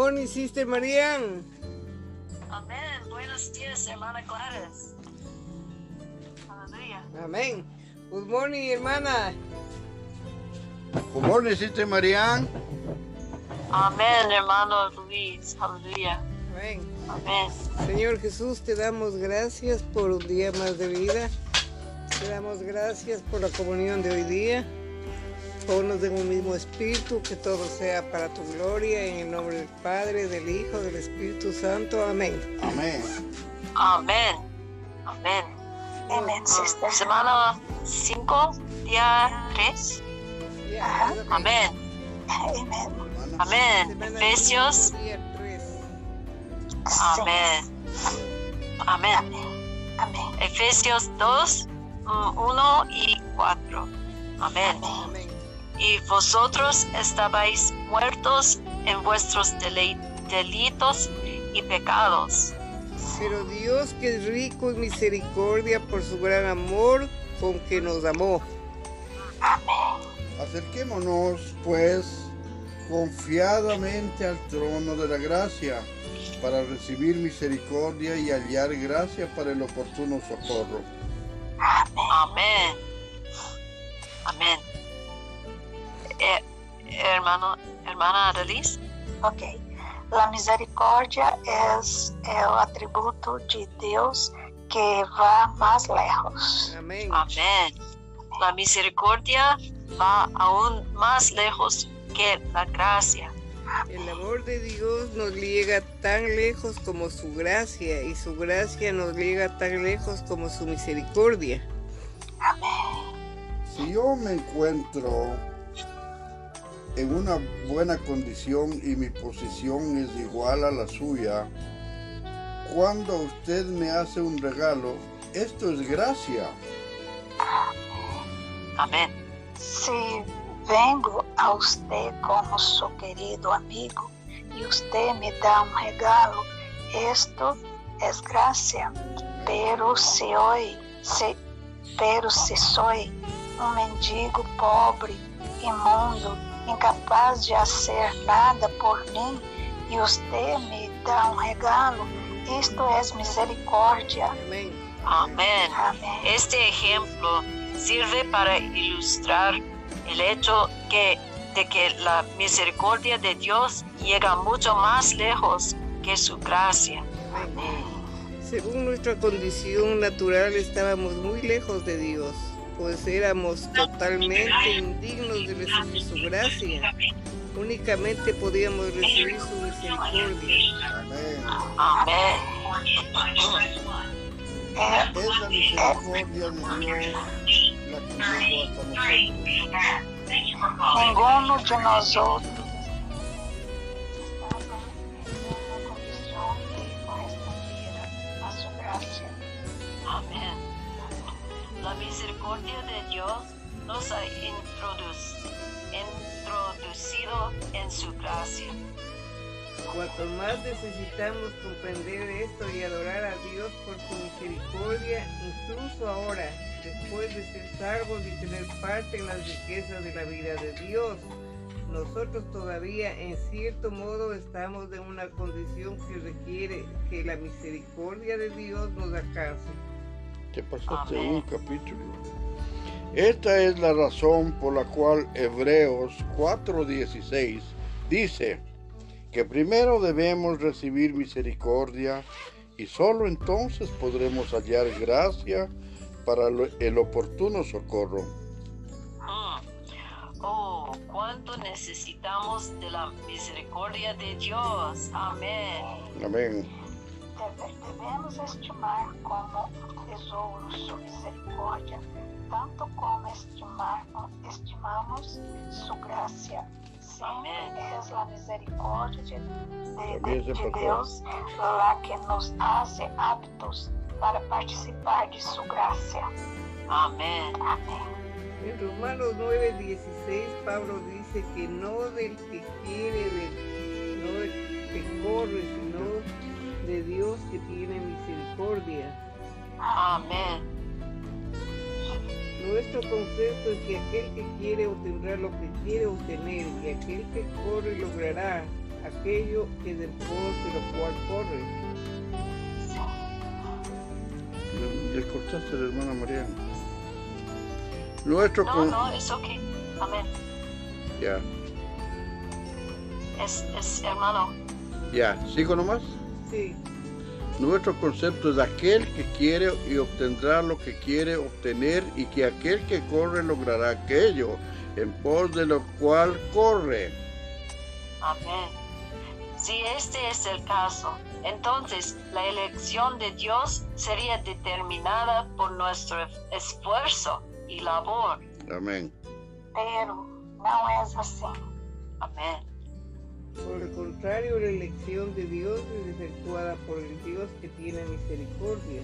morning, Sister Marian. Amén. Buenos días, hermana Gladys. Aleluya. Amén. Good morning, hermana. Good morning, Sister Marianne. Amén, hermano Luis. Aleluya. Amén. Amén. Señor Jesús, te damos gracias por un día más de vida. Te damos gracias por la comunión de hoy día. Ponnos en un mismo espíritu, que todo sea para tu gloria, en el nombre del Padre, del Hijo, del Espíritu Santo. Amén. Amén. Amén. Amén. Amén. Semana 5, día 3. Ya, Amén. Amén. Efesios. Amén. Amén. Amén. Efesios 2, 1 y 4. Amén. Amén. Y vosotros estabais muertos en vuestros delitos y pecados. Pero Dios que es rico en misericordia por su gran amor con que nos amó. Acerquémonos, pues, confiadamente al trono de la gracia para recibir misericordia y hallar gracia para el oportuno socorro. Amén. Amén. Eh, hermano, hermana Adelis. Ok. La misericórdia es el atributo de Dios que va más lejos. Amén. Amén. La misericordia va aún más lejos que la gracia. El amor de Dios nos llega tan lejos como su gracia y su gracia nos llega tan lejos como su misericordia. Si yo me encuentro en una buena condición y mi posición es igual a la suya, cuando usted me hace un regalo, esto es gracia. Amén. Si vengo a usted como su querido amigo y usted me da un regalo, esto es gracia. Pero si hoy, si, pero si soy un mendigo pobre, imundo, incapaz de hacer nada por mí y usted me da un regalo, esto es misericordia. Amén. Amén. Amén. Este ejemplo sirve para ilustrar el hecho que, de que la misericordia de Dios llega mucho más lejos que su gracia. Amén. Según nuestra condición natural estábamos muy lejos de Dios, pues éramos totalmente indignos de recibir su gracia. Únicamente podíamos recibir su misericordia. Amén. Amén. Es la misericordia de Dios la que llegó hasta nosotros. Ninguno de nós misericordia de Dios nos ha introduc- introducido en su gracia. Cuanto más necesitamos comprender esto y adorar a Dios por su misericordia, incluso ahora, después de ser salvos y tener parte en las riquezas de la vida de Dios, nosotros todavía en cierto modo estamos en una condición que requiere que la misericordia de Dios nos alcance. Te pasaste Amén. un capítulo. Esta es la razón por la cual Hebreos 4:16 dice que primero debemos recibir misericordia y solo entonces podremos hallar gracia para el oportuno socorro. Mm. Oh, cuánto necesitamos de la misericordia de Dios. Amén. Amén. Deve- Devemos estimar como um tesouro sua misericórdia, tanto como estimar, estimamos sua graça. Sempre Amém. é a misericórdia de, de- de- é de Deus lá que nos hace aptos para participar de sua graça. Amén. Amém. En Romanos 9:16 Pablo dice que no del que quiere, del- no del que corre, sino de Dios que tiene misericordia. Amén. Nuestro concepto es que aquel que quiere obtendrá lo que quiere obtener y aquel que corre logrará. aquello que del de lo cual corre. Le, cortaste la hermana Mariana. Nuestro No, con- no, es ok. Amén. Ya, Es, es hermano. ya. ¿Sigo nomás? Sí, Nuestro concepto es aquel que quiere y obtendrá lo que quiere obtener y que aquel que corre logrará aquello en pos de lo cual corre. Amén. Si este es el caso, entonces la elección de Dios sería determinada por nuestro esfuerzo y labor. Amén. Pero não é assim. Amén. Por el contrario, la elección de Dios es efectuada por el Dios que tiene misericordia.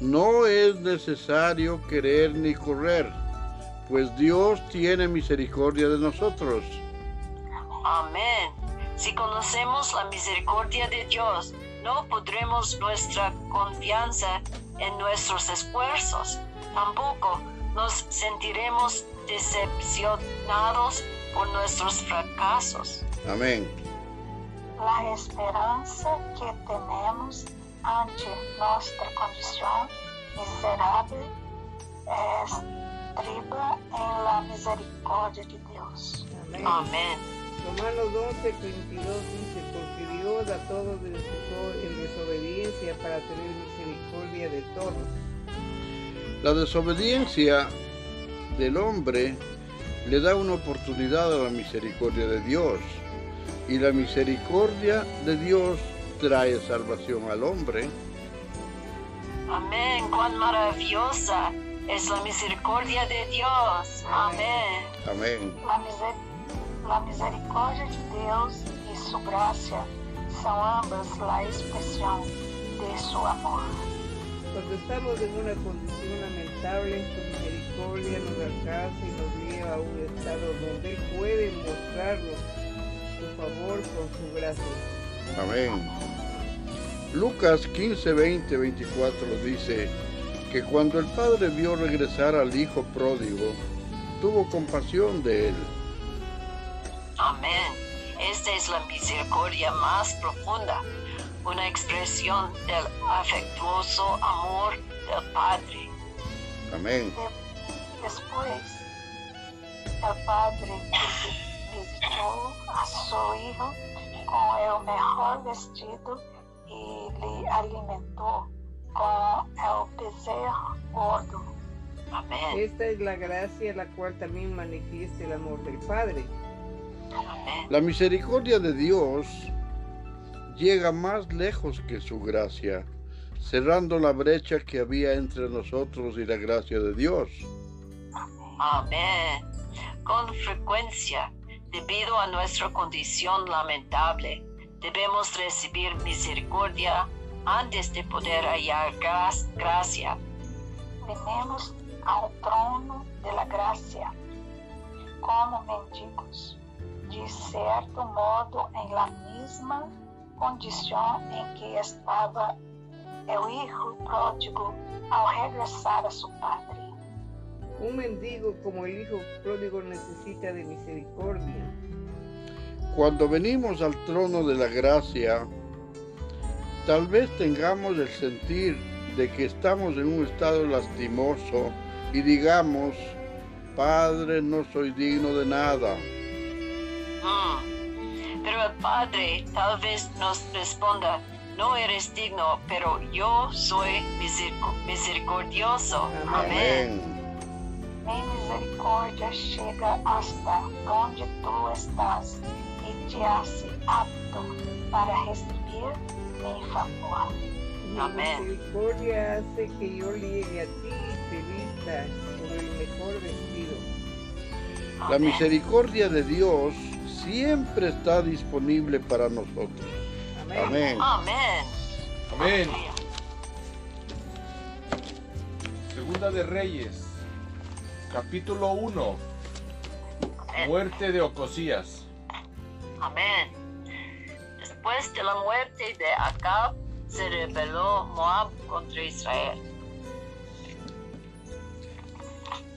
No es necesario querer ni correr, pues Dios tiene misericordia de nosotros. Amén. Si conocemos la misericordia de Dios, no podremos nuestra confianza en nuestros esfuerzos. Tampoco nos sentiremos decepcionados por nuestros fracasos. Amén. A esperança que temos ante nossa condição miserável estriba em la misericórdia de Deus. Amén. Amén. Romanos 11, 22 dice, porque Dios a todos les puso en desobediencia para tener misericordia de todos. La desobediencia del hombre le da una oportunidad a la misericordia de Dios. Y la misericordia de Dios trae salvación al hombre. Amén. Cuán maravillosa es la misericordia de Dios. Amén. Amén. A, miser a misericórdia de Deus e sua graça são ambas a expressão de seu amor. Cuando estamos en una condición lamentable, su misericordia nos alcanza y nos lleva a un estado donde Él puede mostrarnos su favor con su gracia. Amén. Lucas 15, 20, 24 dice que cuando el padre vio regresar al hijo pródigo, tuvo compasión de él. Amén. Esta es la misericordia más profunda, una expresión del afectuoso amor del Padre. Amén. De Depois, o padre a seu filho com o melhor vestido e lhe alimentou com o bezerro gordo. Amén. Esta es la gracia la cual también manifiesta el amor del Padre. Amén. La misericordia de Dios llega más lejos que su gracia, cerrando la brecha que había entre nosotros y la gracia de Dios. Amén. Con frecuencia, debido a nuestra condición lamentable, debemos recibir misericordia antes de poder hallar gra- gracia. Venemos ao trono de la gracia como mendigos, de certo modo em la mesma condição em que estava o hijo pródigo ao regressar a seu padre. Un mendigo como el hijo pródigo necesita de misericordia. Cuando venimos al trono de la gracia, tal vez tengamos el sentir de que estamos en un estado lastimoso y digamos, Padre, no soy digno de nada. Mm. Pero el Padre tal vez nos responda, no eres digno, pero yo soy miseric- misericordioso. Amén. Amén. Nem misericórdia chega hasta onde tu estás e te hace apto para receber mi favor. Amén. misericordia hace que yo llegue a ti y te vista con el mejor vestido. La misericordia de Dios siempre está disponible para nosotros. Amén. Amén. Amén. Amén. Segunda de Reyes, capítulo 1. Muerte de Ocosías. Amén. Después de la muerte de Acab, se rebeló Moab contra Israel.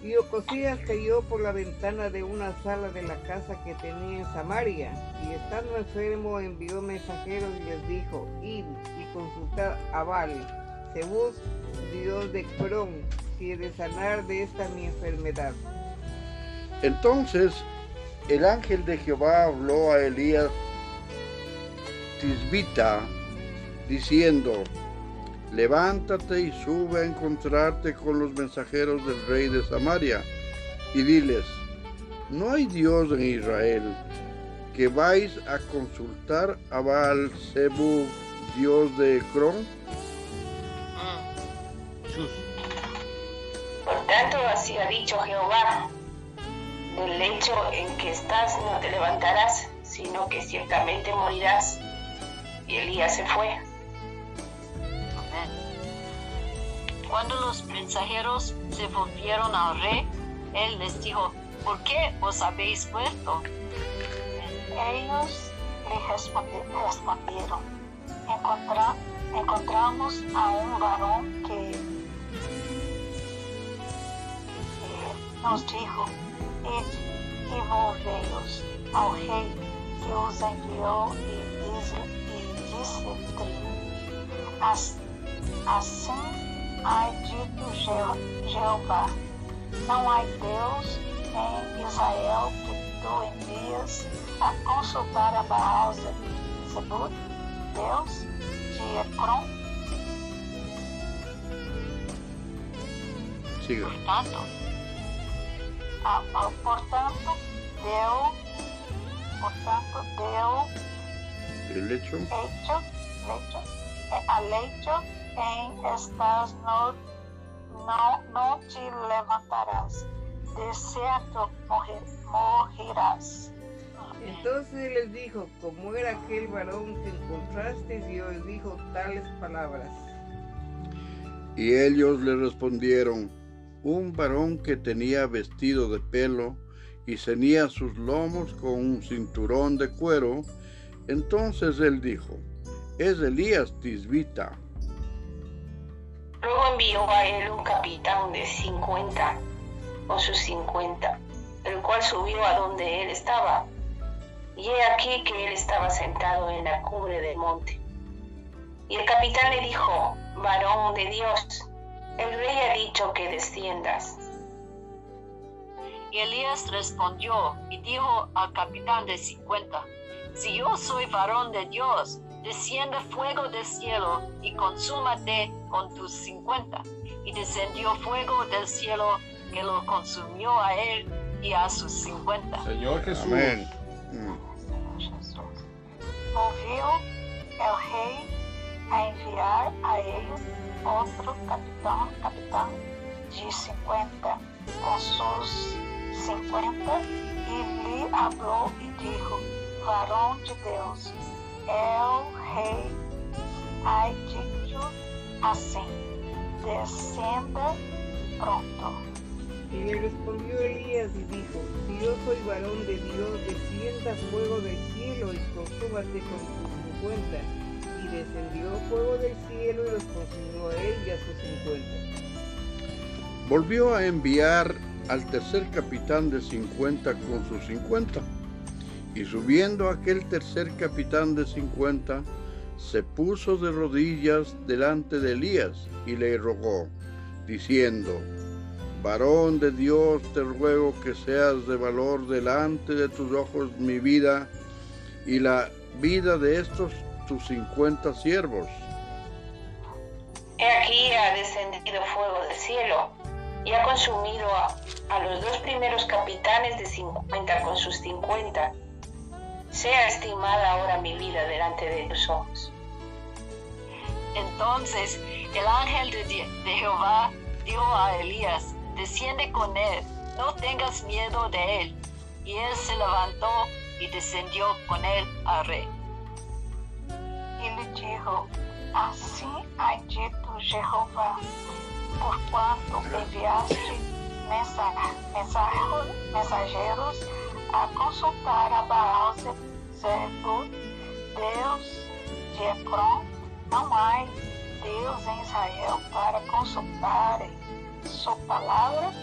Y Ocosías cayó por la ventana de una sala de la casa que tenía en Samaria, y estando enfermo envió mensajeros y les dijo, id y consultad a Baal, Zebús, Dios de Crón, de sanar de esta mi enfermedad. Entonces el ángel de Jehová habló a Elías Tisbita, diciendo, levántate y sube a encontrarte con los mensajeros del rey de Samaria, y diles, ¿no hay Dios en Israel que vais a consultar a Baal Zebub, Dios de Ecrón? Chus. Tanto, así ha dicho Jehová, del lecho en que estás no te levantarás, sino que ciertamente morirás. Y Elías se fue. Cuando los mensajeros se volvieron al rey, él les dijo, ¿por qué os habéis vuelto? Ellos le respondi- respondieron, "Encontra- encontramos a un varón que nos dijo, id y volveos ao rei que os enviou e, diz, e disse-lhe, "As- assim ha dito Je- Jeová, não há Deus em Israel que tu envias a consultar a Baal Zebut, Deus de Ecrón, Siga. Tanto, Ah, ah, portanto, deu, portanto, deu El hecho. lecho, lecho, eh, a lecho em estás no, não, não te levantarás, de certo morrer, morrerás. Entonces él les dijo, como era aquel varón que encontraste, y os dijo tales palabras. Y ellos le respondieron, un varón que tenía vestido de pelo y ceñía sus lomos con un cinturón de cuero. Entonces él dijo, es Elías Tisbita. Luego envió a él un capitán de 50 con sus 50, el cual subió a donde él estaba. Y he aquí que él estaba sentado en la cumbre del monte. Y el capitán le dijo, varón de Dios, el rey ha dicho que desciendas. Y Elías respondió y dijo al capitán de cincuenta, si yo soy varón de Dios, desciende fuego del cielo y consúmate con tus cincuenta. Y descendió fuego del cielo que lo consumió a él y a sus cincuenta. Señor Jesús. Amén. Ouviu el rei a enviar a ele outro capitão, capitão de 50 com seus 50 e lhe falou e dijo, varão de Deus, el rei ha dicho assim, descenda pronto. Y le respondió Elías y dijo, si yo soy varón de Dios, descienda fuego del cielo y consúmate con tus cincuenta. Descendió fuego del cielo y los consumió a él y a sus cincuenta. Volvió a enviar al tercer capitán de 50 con sus 50. Y subiendo aquel tercer capitán de 50, se puso de rodillas delante de Elías y le rogó, diciendo, Varón de Dios, te ruego que seas de valor delante de tus ojos mi vida y la vida de estos tus 50 siervos. He aquí ha descendido fuego del cielo y ha consumido a, los dos primeros capitanes de 50 con sus 50. Sea estimada ahora mi vida delante de tus ojos. Entonces el ángel de, de Jehová dijo a Elías, desciende con él, no tengas miedo de él. Y él se levantó y descendió con él al rey. E lhe dijo, assim ha dito Jeová, porquanto enviaste mensageiros a consultar a Baal Ze- Zebul, Deus de Ecrón, não há Deus em Israel para consultarem sua palavra,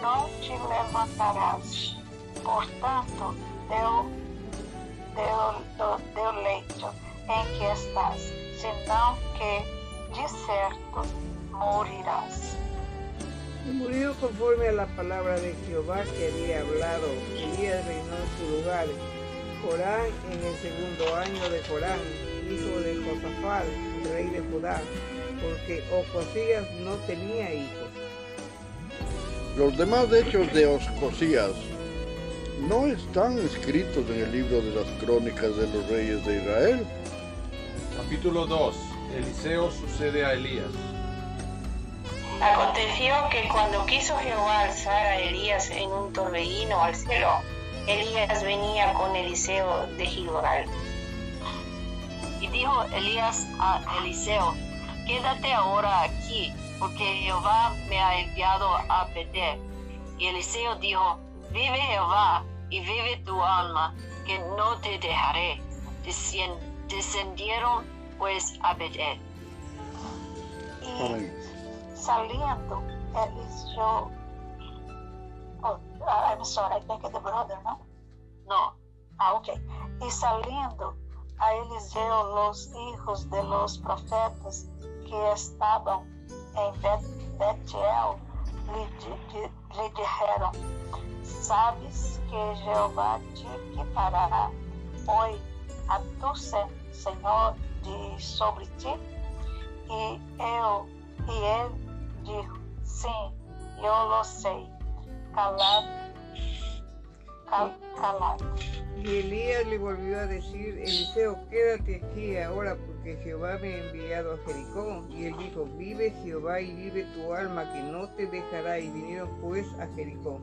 não te levantarás, portanto, deu, deu, deu leito em que estás, senão que, de certo, morirás. Y murió conforme a la palabra de Jehová que había hablado. Elías reinó en su lugar. Jorán en el segundo año de Jorán, hijo de Josafat, rey de Judá, porque Ocosías no tenía hijos. Los demás hechos de Oscosías no están escritos en el libro de las crónicas de los reyes de Israel. Capítulo 2. Eliseo sucede a Elías. Aconteció que cuando quiso Jehová alzar a Elías en un torbellino al cielo, Elías venía con Eliseo de Gilgal. Y dijo Elías a Eliseo, quédate ahora aquí, porque Jehová me ha enviado a Betel. Y Eliseo dijo, vive Jehová y vive tu alma, que no te dejaré. Descien- Descendieron pues a Betel. E Amém. saliendo, Eliseo, oh, uh, I'm sorry, I think the brother, no? No, Ah, ok. Y saliendo a Eliseo los hijos de los profetas que estaban en Bet- Betiel, lhe, di- di- lhe dijeron, sabes que Jehová te quitará hoy a tu se- Senhor de sobre ti? E eu, e ele dijo, sim, eu lo sei, calado, cal, calado. Y Elías le volvió a decir, Eliseo, quédate aquí ahora, porque Jehová me ha enviado a Jericó. Y él dijo, vive Jehová y vive tu alma, que no te dejará. Y vinieron pues a Jericó.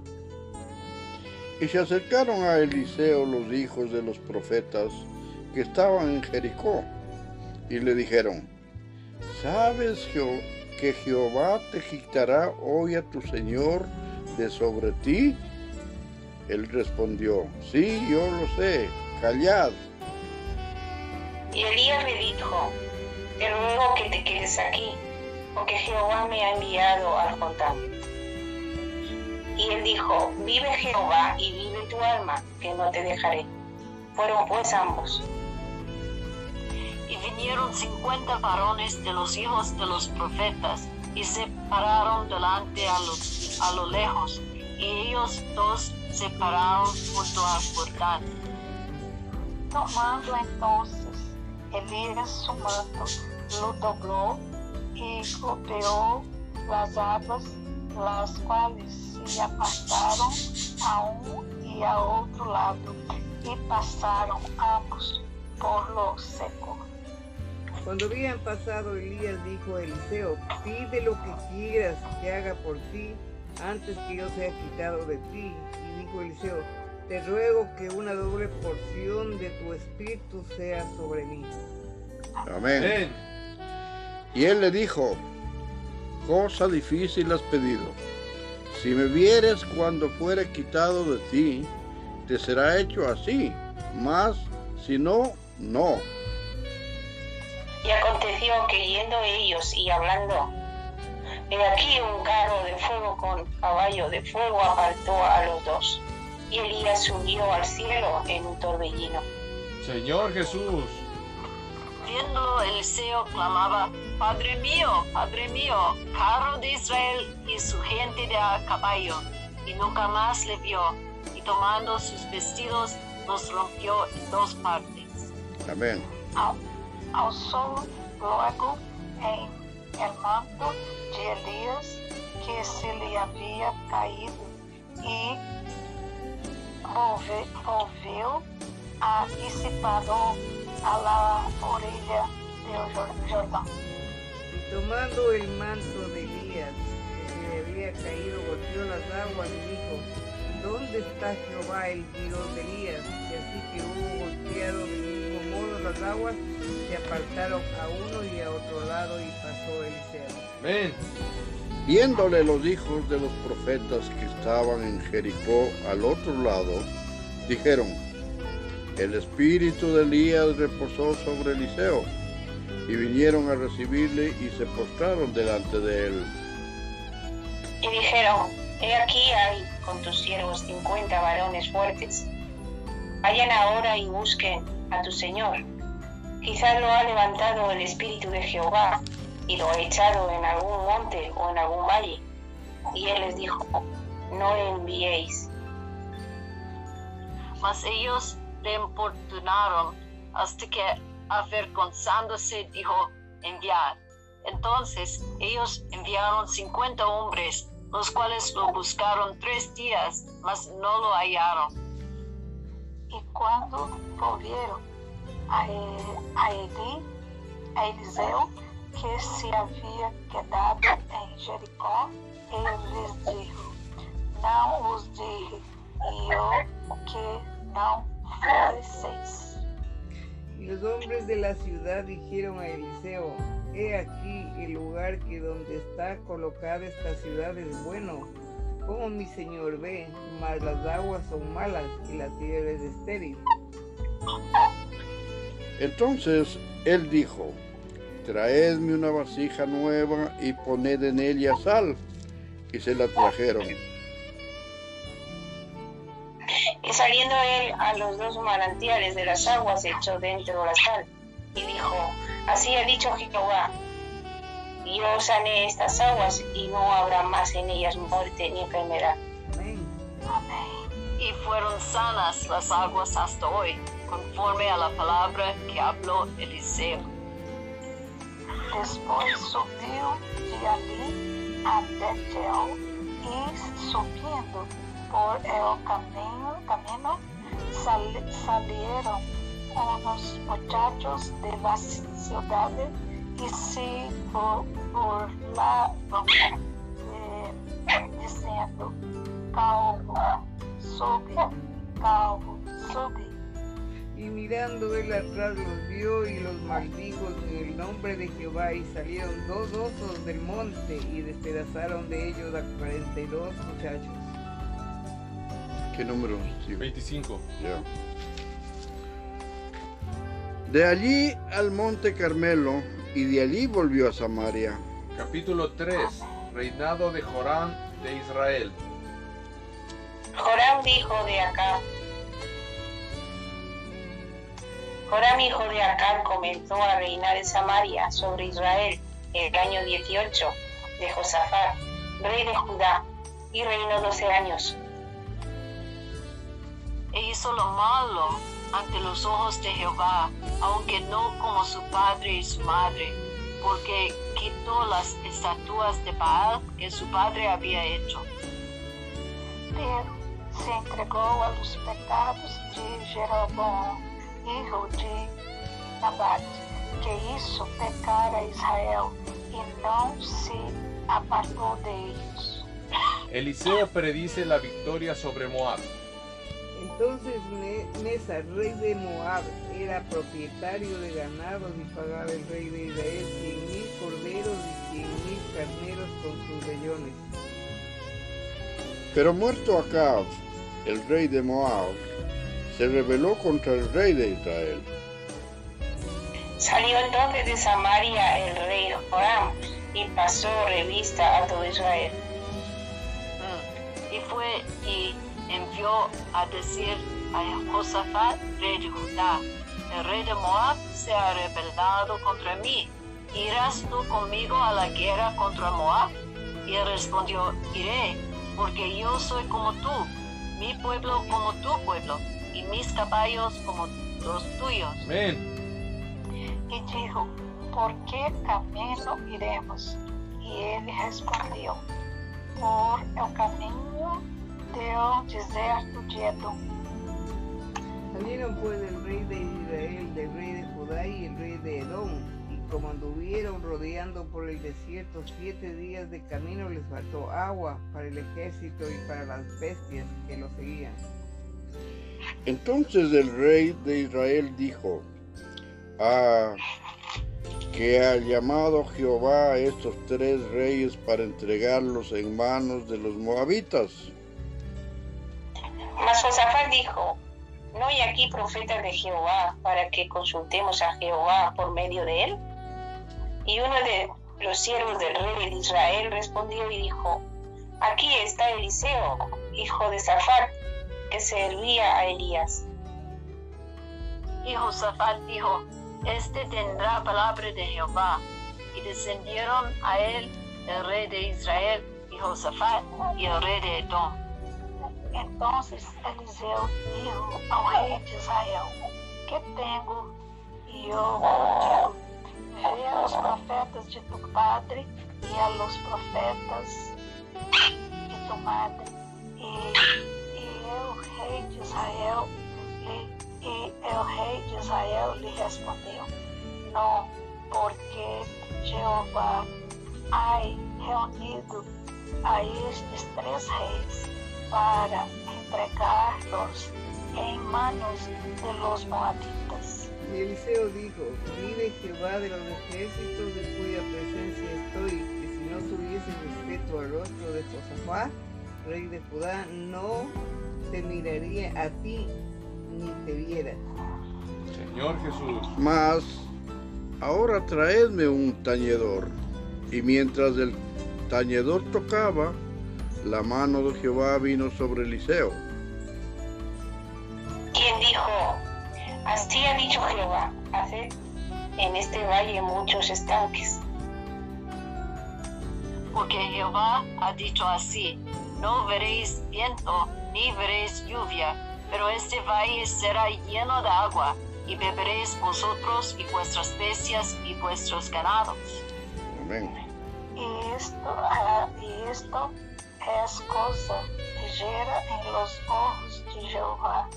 Y se acercaron a Eliseo los hijos de los profetas estaban en Jericó y le dijeron, ¿sabes que Jehová te quitará hoy a tu Señor de sobre ti? Él respondió, sí, yo lo sé, callad. Y Elías le dijo, te ruego que te quedes aquí, porque Jehová me ha enviado al Jordán. Y él dijo, vive Jehová y vive tu alma, que no te dejaré. Fueron pues ambos. Vinieron cincuenta varones de los hijos de los profetas y se pararon delante a lo, a lo lejos, y ellos dos se pararon junto al Jordán. Tomando entonces Elías su manto, lo dobló y golpeó las aguas, las cuales se apartaron a un y a otro lado, y pasaron ambos por lo seco. Cuando habían pasado, Elías dijo a Eliseo, pide lo que quieras que haga por ti antes que yo sea quitado de ti. Y dijo Eliseo, te ruego que una doble porción de tu espíritu sea sobre mí. Amén. Amén. Y él le dijo, cosa difícil has pedido. Si me vieres cuando fuere quitado de ti, te será hecho así, mas si no, no. Y aconteció que yendo ellos y hablando, he aquí un carro de fuego con caballo de fuego apartó a los dos. Y Elías subió al cielo en un torbellino. Señor Jesús. Viéndolo, Eliseo clamaba, Padre mío, Padre mío, carro de Israel y su gente de a caballo. Y nunca más le vio, y tomando sus vestidos, los rompió en dos partes. Amén. Al- Alzó luego en el manto de Elías que se le había caído y volve- volvió a, y se paró a la orilla del Jor- Jordán. Y tomando el manto de Elías, que se le había caído, golpeó las aguas y dijo, ¿dónde está Jehová el Dios de Elías? Y así que hubo golpeado modo las aguas, se apartaron a uno y a otro lado y pasó Eliseo. Amén. Viéndole los hijos de los profetas que estaban en Jericó al otro lado, dijeron, el espíritu de Elías reposó sobre Eliseo, y vinieron a recibirle y se postraron delante de él. Y dijeron, He aquí hay con tus siervos cincuenta varones fuertes. Vayan ahora y busquen a tu Señor. Quizás lo ha levantado el Espíritu de Jehová y lo ha echado en algún monte o en algún valle. Y él les dijo, no enviéis. Mas ellos le importunaron hasta que, avergonzándose, dijo, enviar. Entonces ellos enviaron cincuenta hombres, los cuales lo buscaron tres días, mas no lo hallaron. E quando volveram a, E- Eli, a Eliseu, que se havia quedado em Jericó, ele lhes dijo, não os dije, e eu que não floresceis. Y los hombres de la ciudad dijeron a Eliseo, he aquí el lugar que donde está colocada esta ciudad es bueno, como mi señor ve, mas las aguas son malas y la tierra es estéril. Entonces él dijo, traedme una vasija nueva y poned en ella sal. Y se la trajeron. Y saliendo él a los dos manantiales de las aguas, echó dentro la sal. Y dijo, así ha dicho Jehová, yo sané estas aguas y no habrá más en ellas muerte ni enfermedad. Amén. Y fueron sanas las aguas hasta hoy, conforme a la palabra que habló Eliseo. Depois subiu de ali a Betel e subindo por el caminho, caminho sal- salieron unos muchachos de la ciudad y se bur- burlavam dizendo calvo, sube, calvo, sube. Y mirando él atrás los vio y los maldijo en el nombre de Jehová y salieron dos osos del monte y despedazaron de ellos a cuarenta y dos muchachos. ¿Qué número? Steve? 25. Ya. De allí al monte Carmelo y de allí volvió a Samaria. Capítulo 3. Reinado de Jorán de Israel. Joram dijo de acá. Joram hijo de Acán comenzó a reinar en Samaria sobre Israel en el año 18 de Josafat, rey de Judá, y reinó 12 años. E hizo lo malo ante los ojos de Jehová, aunque no como su padre y su madre, porque quitó las estatuas de Baal que su padre había hecho. Pero se entregou a los pecados de Jeroboão, hijo de Nabat, que hizo pecar a Israel e não se apartou de ellos. Eliseo predice la victoria sobre Moab. Entonces Mesa, rey de Moab, era propietario de ganados y pagaba el rey de Israel cien mil corderos y cien mil carneros con sus vellones. Pero muerto Acab, el rey de Moab, se rebeló contra el rey de Israel. Salió entonces de Samaria el rey Joram y pasó revista a todo Israel. Mm. Y fue y envió a decir a Josafat, rey de Judá, el rey de Moab se ha rebelado contra mí. ¿Irás tú conmigo a la guerra contra Moab? Y él respondió, iré, porque yo soy como tú, mi pueblo como tu pueblo, y mis caballos como los tuyos. Amén. E dijo, por que caminho iremos? E ele respondeu, por el caminho do deserto de Edom. Salieron pues el rey de Israel, del rey de Judá y el rey de Edom, y como anduvieron rodeando por el desierto siete días de camino, les faltó agua para el ejército y para las bestias que lo seguían. Entonces el rey de Israel dijo, ah, que ha llamado Jehová a estos tres reyes para entregarlos en manos de los moabitas. Mas Josafat dijo, ¿no hay aquí profetas de Jehová para que consultemos a Jehová por medio de él? Y uno de los siervos del rey de Israel respondió y dijo, aquí está Eliseo, hijo de Safat, que servía a Elías. Y Josafat dijo, Este tendrá palabra de Jehová. Y descendieron a él el rey de Israel y Josafat y el rey de Edom. Entonces Eliseo dijo ao rei de Israel: Que tenho eu contigo? Vê a los profetas de tu padre e a los profetas de tu madre. O rei de Israel e o rei de Israel lhe respondeu: Não, porque Jeová ha reunido a estes três reis para entregarlos en manos de los moabitas. Y Eliseo dijo, vive Jehová de los ejércitos de cuya presencia estoy, que si no tuviese respeto al rostro de Josafat, rey de Judá, no te miraría a ti ni te viera. Señor Jesús. Mas ahora traedme un tañedor. Y mientras el tañedor tocaba, la mano de Jehová vino sobre Eliseo. Quien dijo, así ha dicho Jehová, haced en este valle muchos estanques. Porque Jehová ha dicho así, no veréis viento veréis lluvia, pero este valle será lleno de agua, y beberéis vosotros y vuestras bestias y vuestros ganados. Amén. Y esto, y esto es cosa ligera en los ojos de Jehová.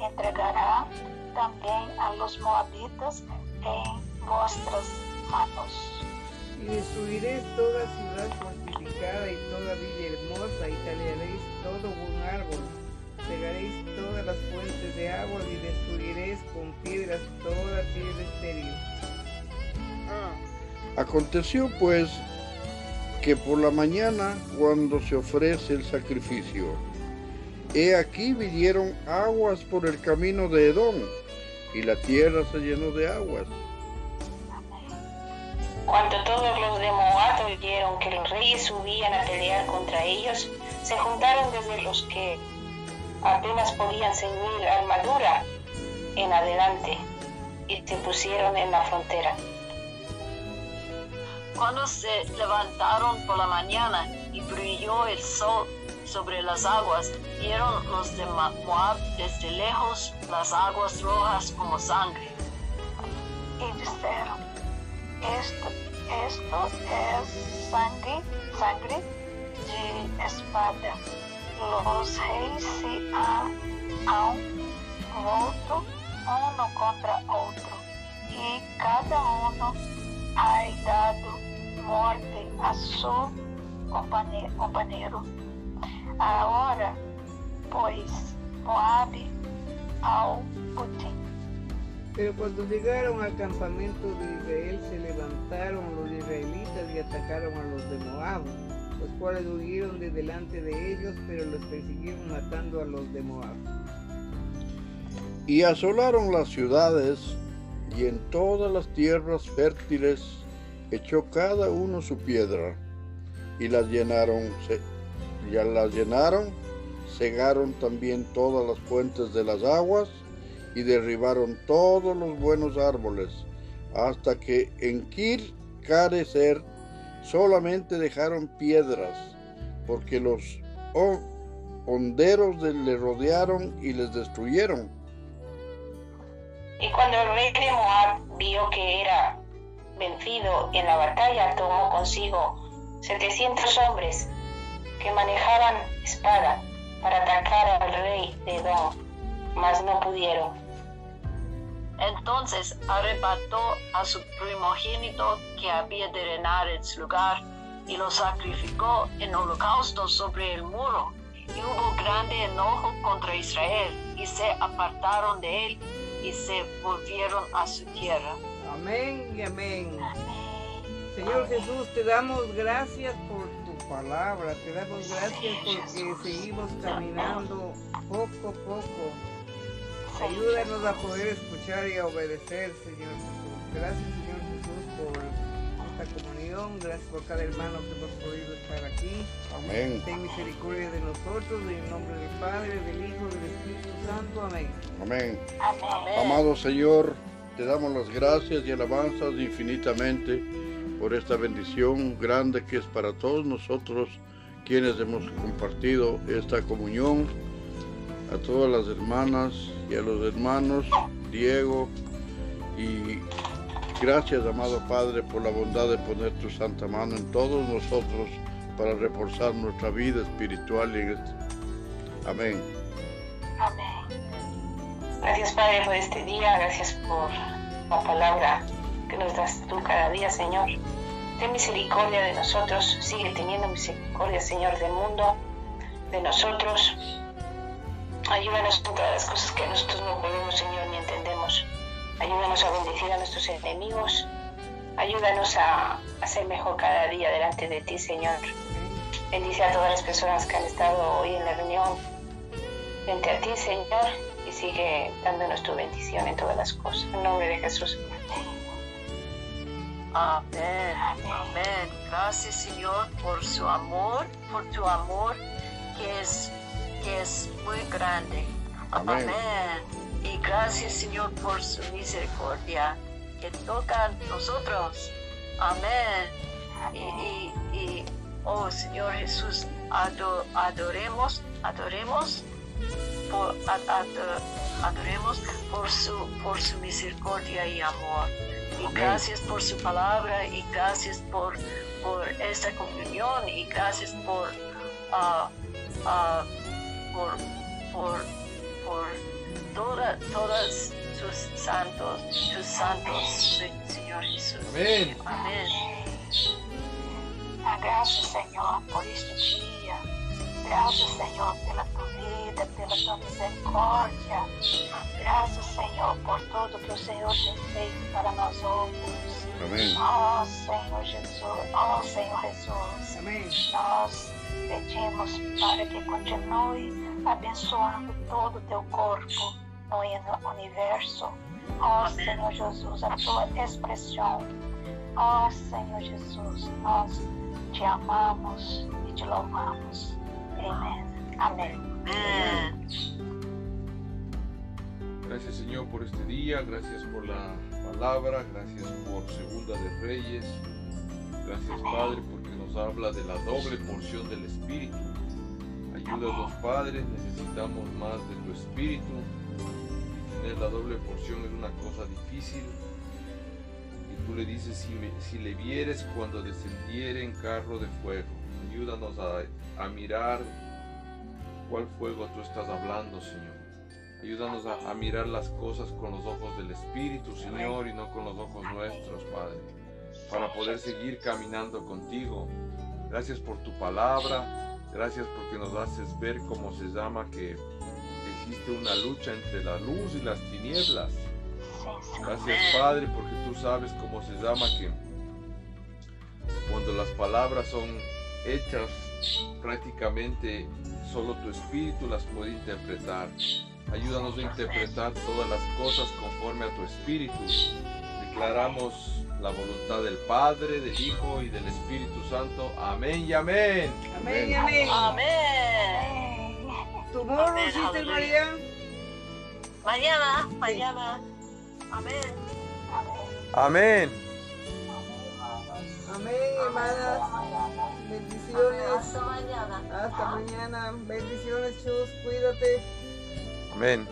Entregará también a los moabitas en vuestras manos. Y destruiréis toda ciudad y toda villa hermosa, y talearéis todo buen árbol. Cegaréis todas las fuentes de agua y destruiréis con piedras toda tierra estéril. Aconteció pues que por la mañana, cuando se ofrece el sacrificio, he aquí vinieron aguas por el camino de Edom, y la tierra se llenó de aguas. Cuando todos los de Moab oyeron que los reyes subían a pelear contra ellos, se juntaron desde los que apenas podían ceñir armadura en adelante y se pusieron en la frontera. Cuando se levantaron por la mañana y brilló el sol sobre las aguas, vieron los de Moab desde lejos las aguas rojas como sangre. Y esto, esto es sangre, sangre de espada. Los reis se han, han vuelto uno contra otro, y cada uno ha dado muerte a su compane- compañero. Ahora, pues, Moabe ao botín. Pero cuando llegaron al campamento de Israel, se levantaron los israelitas y atacaron a los de Moab, los cuales huyeron de delante de ellos, pero los persiguieron matando a los de Moab. Y asolaron las ciudades, y en todas las tierras fértiles echó cada uno su piedra, y las llenaron, ya las llenaron, cegaron también todas las fuentes de las aguas, y derribaron todos los buenos árboles, hasta que en Kir Carecer solamente dejaron piedras, porque los ho- honderos de- le rodearon y les destruyeron. Y cuando el rey de Moab vio que era vencido en la batalla, tomó consigo 700 hombres que manejaban espada para atacar al rey de Edom, mas no pudieron. Entonces arrebató a su primogénito que había de reinar en su lugar y lo sacrificó en holocausto sobre el muro. Y hubo grande enojo contra Israel y se apartaron de él y se volvieron a su tierra. Amén y amén. Amén. Señor Jesús, te damos gracias por tu palabra, te damos gracias porque seguimos caminando poco a poco. Ayúdanos a poder escuchar y a obedecer, Señor Jesús. Gracias, Señor Jesús, por esta comunión. Gracias por cada hermano que hemos podido estar aquí. Amén. Ten misericordia de nosotros, en el nombre del Padre, del Hijo, del Espíritu Santo. Amén. Amén. Amém. Amado Señor, te damos las gracias y alabanzas infinitamente por esta bendición grande que es para todos nosotros quienes hemos compartido esta comunión, a todas las hermanas y a los hermanos, Diego, y gracias, amado Padre, por la bondad de poner tu santa mano en todos nosotros para reforzar nuestra vida espiritual en este. Amén. Amém. Gracias Padre por este día, gracias por la palabra que nos das tú cada día, Señor. Ten misericordia de nosotros, sigue teniendo misericordia, Señor, del mundo, de nosotros. Ayúdanos todas las cosas que nosotros no podemos, Señor, ni entendemos. Ayúdanos a bendecir a nuestros enemigos. Ayúdanos a, a ser mejor cada día delante de ti, Señor. Bendice a todas las personas que han estado hoy en la reunión frente a ti, Señor, y sigue dándonos tu bendición en todas las cosas. En nombre de Jesús. Amén, amén. Gracias Señor por su amor, por tu amor que es, que es muy grande. Amén. Amén. Y gracias Señor por su misericordia que toca a nosotros. Amén. Y, y, y, oh Señor Jesús, ado- adoremos, adoremos, por, adoremos por su, por su misericordia y amor. Y gracias por su palabra y gracias por, por esta comunión y gracias por, ah, ah, por, por, por toda, todas sus santos, sus santos, Señor Jesús. Amén. Amén. Ah, Graças, Senhor, por este dia. Graças, Senhor, pela tua vida, pela tua misericórdia. Graças, Senhor, por tudo que o Senhor tem feito para nós outros. Amén. Ó Senhor Jesus, ó Senhor Jesus, Amén. nós pedimos para que continue abençoando todo o teu corpo no uni- universo. Ó Amém. Senhor Jesus, a tua expressão. Ó Senhor Jesus, nós te amamos e te louvamos. Amém. Amém. Amén. Gracias Señor por este día, gracias por la palabra, gracias por Segunda de Reyes, gracias Padre porque nos habla de la doble porción del Espíritu. Ayúdanos Padre, necesitamos más de tu Espíritu. Tener la doble porción es una cosa difícil. Y tú le dices, si, le vieres cuando descendiere en carro de fuego, ayúdanos a, a mirar cuál fuego tú estás hablando, Señor. Ayúdanos a, a mirar las cosas con los ojos del Espíritu, Señor, y no con los ojos nuestros, Padre, para poder seguir caminando contigo. Gracias por tu palabra, gracias porque nos haces ver cómo se llama que existe una lucha entre la luz y las tinieblas. Gracias Padre porque tú sabes cómo se llama que cuando las palabras son hechas prácticamente solo tu espíritu las puede interpretar. Ayúdanos a interpretar todas las cosas conforme a tu espíritu. Declaramos la voluntad del Padre, del Hijo y del Espíritu Santo. Amén y amén. Amén. Amén. Amén. Tomorrow, Amén, Sister aleluya. María. Mañana, mañana. Amén. Amén. Amén, hermanas. Bendiciones. Hasta mañana. Hasta mañana. Bendiciones, Chus. Cuídate. Amén.